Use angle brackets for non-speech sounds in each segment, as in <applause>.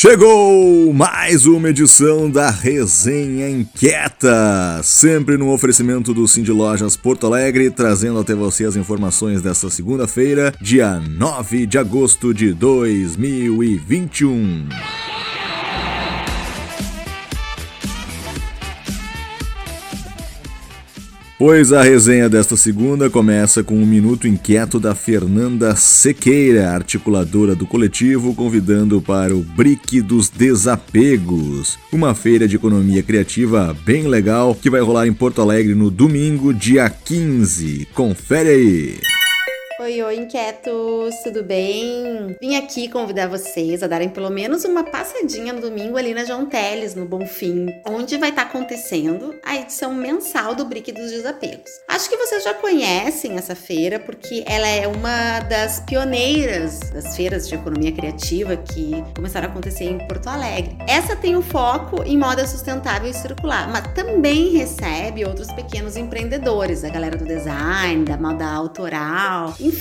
Chegou mais uma edição da Resenha Inquieta, sempre no oferecimento do Cindy Lojas Porto Alegre, trazendo até você as informações desta segunda-feira, dia 9 de agosto de 2021. Pois a resenha desta segunda começa com um minuto inquieto da Fernanda Sequeira, articuladora do coletivo, convidando para o Brick dos Desapegos, uma feira de economia criativa bem legal que vai rolar em Porto Alegre no domingo, dia 15. Confere aí! Oi, oi, inquietos, tudo bem? Vim aqui convidar vocês a darem pelo menos uma passadinha no domingo ali na João Teles, no Bonfim, onde vai estar tá acontecendo a edição mensal do Brick dos Desapegos. Acho que vocês já conhecem essa feira porque ela é uma das pioneiras das feiras de economia criativa que começaram a acontecer em Porto Alegre. Essa tem o foco em moda sustentável e circular, mas também recebe outros pequenos empreendedores, a galera do design, da moda autoral, enfim,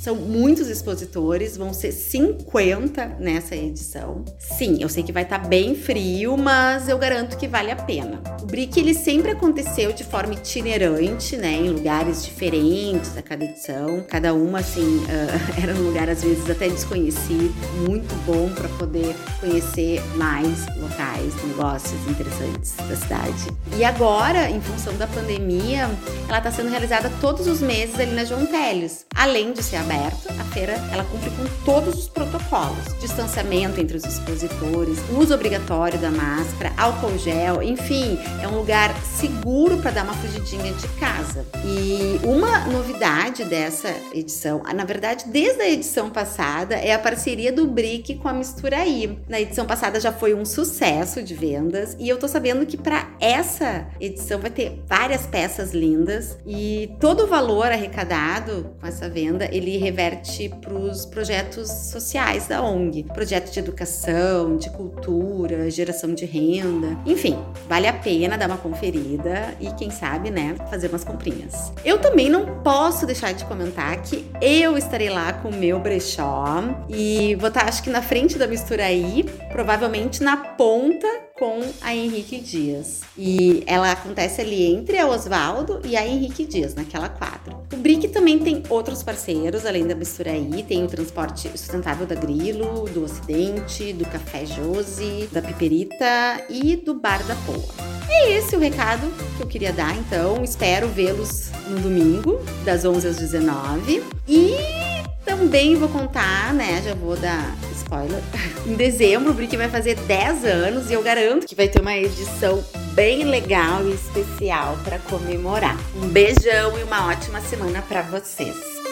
são muitos expositores, vão ser 50 nessa edição. Sim, eu sei que vai estar tá bem frio, mas eu garanto que vale a pena. O Brick ele sempre aconteceu de forma itinerante, né, em lugares diferentes a cada edição. Cada uma assim uh, <laughs> era um lugar às vezes até desconhecido, muito bom para poder conhecer mais locais, negócios interessantes da cidade. E agora, em função da pandemia, ela está sendo realizada todos os meses ali na João Teles. Além de ser aberta, a feira ela cumpre com todos os protocolos: distanciamento entre os expositores, uso obrigatório da máscara, álcool gel, enfim, é um lugar seguro para dar uma fugidinha de casa. E uma novidade dessa edição, na verdade, desde a edição passada, é a parceria do Brick com a Misturaí. Na edição passada já foi um sucesso de vendas e eu tô sabendo que para essa edição vai ter várias peças lindas e todo o valor arrecadado com essa venda, ele reverte para os projetos sociais da ONG, projetos de educação, de cultura, geração de renda, enfim, vale a pena dar uma conferida e quem sabe, né, fazer umas comprinhas. Eu também não posso deixar de comentar que eu estarei lá com o meu brechó e vou estar, acho que na frente da mistura aí, provavelmente na ponta com a Henrique Dias. E ela acontece ali entre a Osvaldo e a Henrique Dias, naquela quadra. O Brick também tem outros parceiros, além da Misturaí, tem o transporte sustentável da Grilo, do Ocidente, do Café Josi, da Piperita e do Bar da Poa. É esse o recado que eu queria dar, então. Espero vê-los no domingo, das 11 às 19. E também vou contar, né? Já vou dar spoiler. <laughs> em dezembro, o vai fazer 10 anos e eu garanto que vai ter uma edição bem legal e especial para comemorar. Um beijão e uma ótima semana para vocês.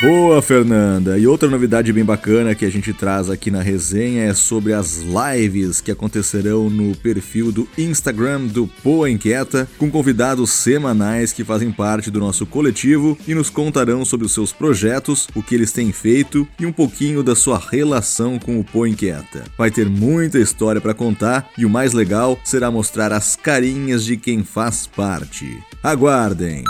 Boa, Fernanda! E outra novidade bem bacana que a gente traz aqui na resenha é sobre as lives que acontecerão no perfil do Instagram do Poa Inquieta, com convidados semanais que fazem parte do nosso coletivo e nos contarão sobre os seus projetos, o que eles têm feito e um pouquinho da sua relação com o Poa Inquieta. Vai ter muita história para contar e o mais legal será mostrar as carinhas de quem faz parte. Aguardem!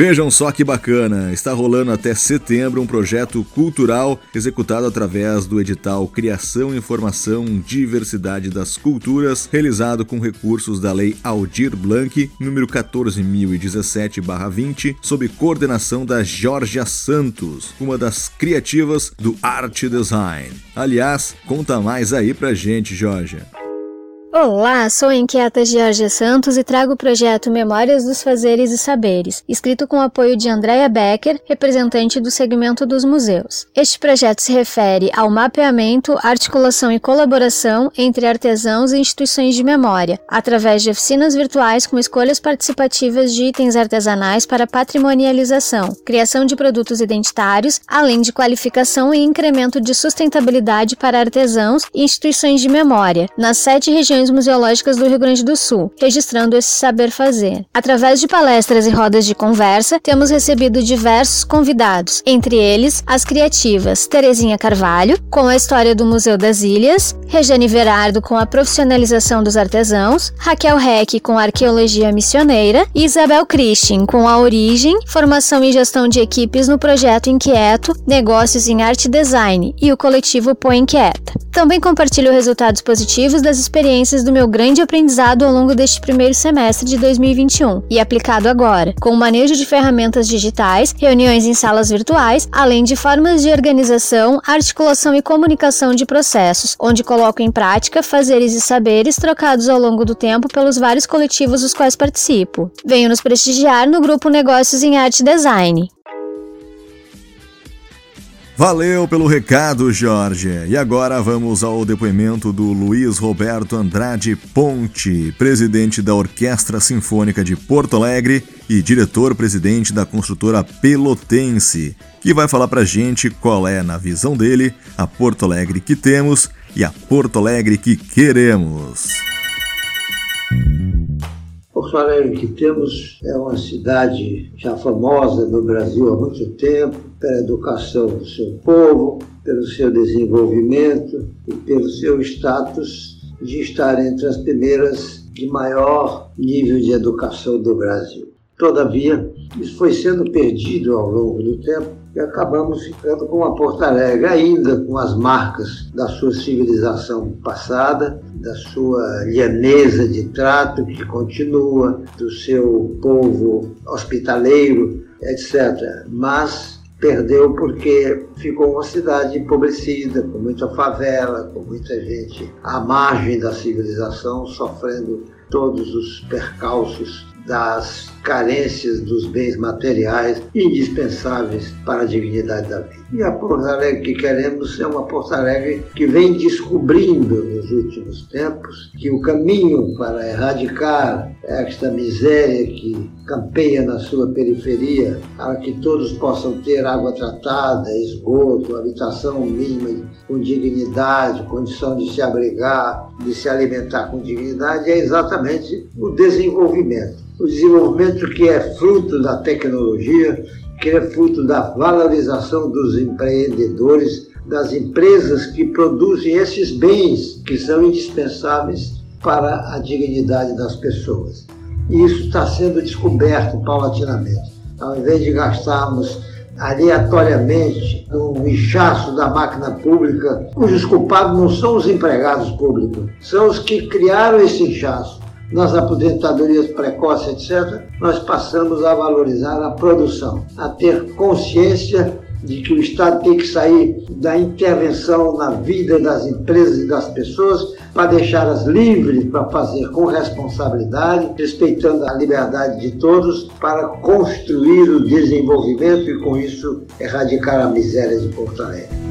Vejam só que bacana! Está rolando até setembro um projeto cultural executado através do edital Criação, Informação, Diversidade das Culturas, realizado com recursos da Lei Aldir Blanc, número 14.017-20, sob coordenação da Georgia Santos, uma das criativas do Art Design. Aliás, conta mais aí pra gente, Georgia. Olá, sou a inquieta Georgia Santos e trago o projeto Memórias dos Fazeres e Saberes, escrito com o apoio de Andrea Becker, representante do segmento dos museus. Este projeto se refere ao mapeamento, articulação e colaboração entre artesãos e instituições de memória, através de oficinas virtuais com escolhas participativas de itens artesanais para patrimonialização, criação de produtos identitários, além de qualificação e incremento de sustentabilidade para artesãos e instituições de memória, nas sete regiões instituições museológicas do Rio Grande do Sul, registrando esse saber fazer. Através de palestras e rodas de conversa, temos recebido diversos convidados, entre eles as criativas Terezinha Carvalho, com a história do Museu das Ilhas, Regiane Verardo com a profissionalização dos artesãos, Raquel Reck com a arqueologia missioneira e Isabel Christian com a origem, formação e gestão de equipes no projeto Inquieto, negócios em arte e design e o coletivo Põe Inquieta. Também compartilho resultados positivos das experiências do meu grande aprendizado ao longo deste primeiro semestre de 2021 e aplicado agora, com o manejo de ferramentas digitais, reuniões em salas virtuais, além de formas de organização, articulação e comunicação de processos, onde coloco em prática fazeres e saberes trocados ao longo do tempo pelos vários coletivos dos quais participo. Venho nos prestigiar no grupo Negócios em Arte e Design. Valeu pelo recado, Jorge. E agora vamos ao depoimento do Luiz Roberto Andrade Ponte, presidente da Orquestra Sinfônica de Porto Alegre e diretor-presidente da construtora Pelotense, que vai falar pra gente qual é, na visão dele, a Porto Alegre que temos e a Porto Alegre que queremos. Alegre que temos é uma cidade já famosa no Brasil há muito tempo, pela educação do seu povo, pelo seu desenvolvimento e pelo seu status de estar entre as primeiras de maior nível de educação do Brasil. Todavia, isso foi sendo perdido ao longo do tempo e acabamos ficando com a Porto Alegre ainda com as marcas da sua civilização passada, da sua lhaneza de trato que continua, do seu povo hospitaleiro, etc. Mas perdeu porque ficou uma cidade empobrecida, com muita favela, com muita gente à margem da civilização, sofrendo todos os percalços das carências dos bens materiais indispensáveis para a dignidade da vida. E a Porto Alegre que queremos é uma Porto Alegre que vem descobrindo nos últimos tempos que o caminho para erradicar esta miséria que campeia na sua periferia, para que todos possam ter água tratada, esgoto, habitação mínima com dignidade, condição de se abrigar, de se alimentar com dignidade, é exatamente o desenvolvimento. O desenvolvimento que é fruto da tecnologia, que é fruto da valorização dos empreendedores, das empresas que produzem esses bens que são indispensáveis para a dignidade das pessoas. E isso está sendo descoberto paulatinamente. Ao invés de gastarmos aleatoriamente no inchaço da máquina pública, cujos culpados não são os empregados públicos, são os que criaram esse inchaço nas aposentadorias precoces, etc., nós passamos a valorizar a produção, a ter consciência de que o Estado tem que sair da intervenção na vida das empresas e das pessoas para deixá-las livres para fazer com responsabilidade, respeitando a liberdade de todos, para construir o desenvolvimento e, com isso, erradicar a miséria de Porto Alegre.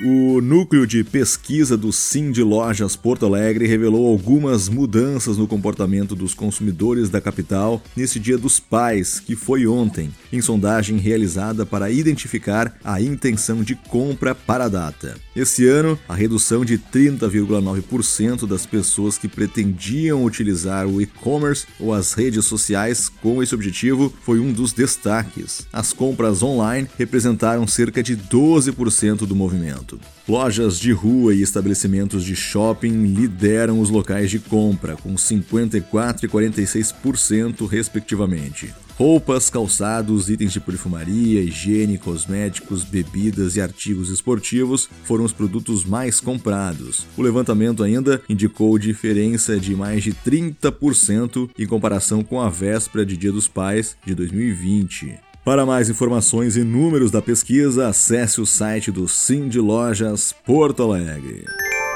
O núcleo de pesquisa do Sim de Lojas Porto Alegre revelou algumas mudanças no comportamento dos consumidores da capital nesse Dia dos Pais, que foi ontem, em sondagem realizada para identificar a intenção de compra para a data. Esse ano, a redução de 30,9% das pessoas que pretendiam utilizar o e-commerce ou as redes sociais com esse objetivo foi um dos destaques. As compras online representaram cerca de 12% do movimento. Lojas de rua e estabelecimentos de shopping lideram os locais de compra, com 54% e 46%, respectivamente. Roupas, calçados, itens de perfumaria, higiene, cosméticos, bebidas e artigos esportivos foram os produtos mais comprados. O levantamento ainda indicou diferença de mais de 30% em comparação com a véspera de Dia dos Pais de 2020. Para mais informações e números da pesquisa, acesse o site do Cindy Lojas Porto Alegre.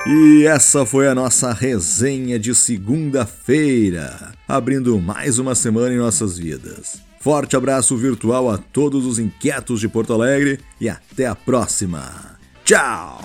E essa foi a nossa resenha de segunda-feira, abrindo mais uma semana em nossas vidas. Forte abraço virtual a todos os inquietos de Porto Alegre e até a próxima. Tchau!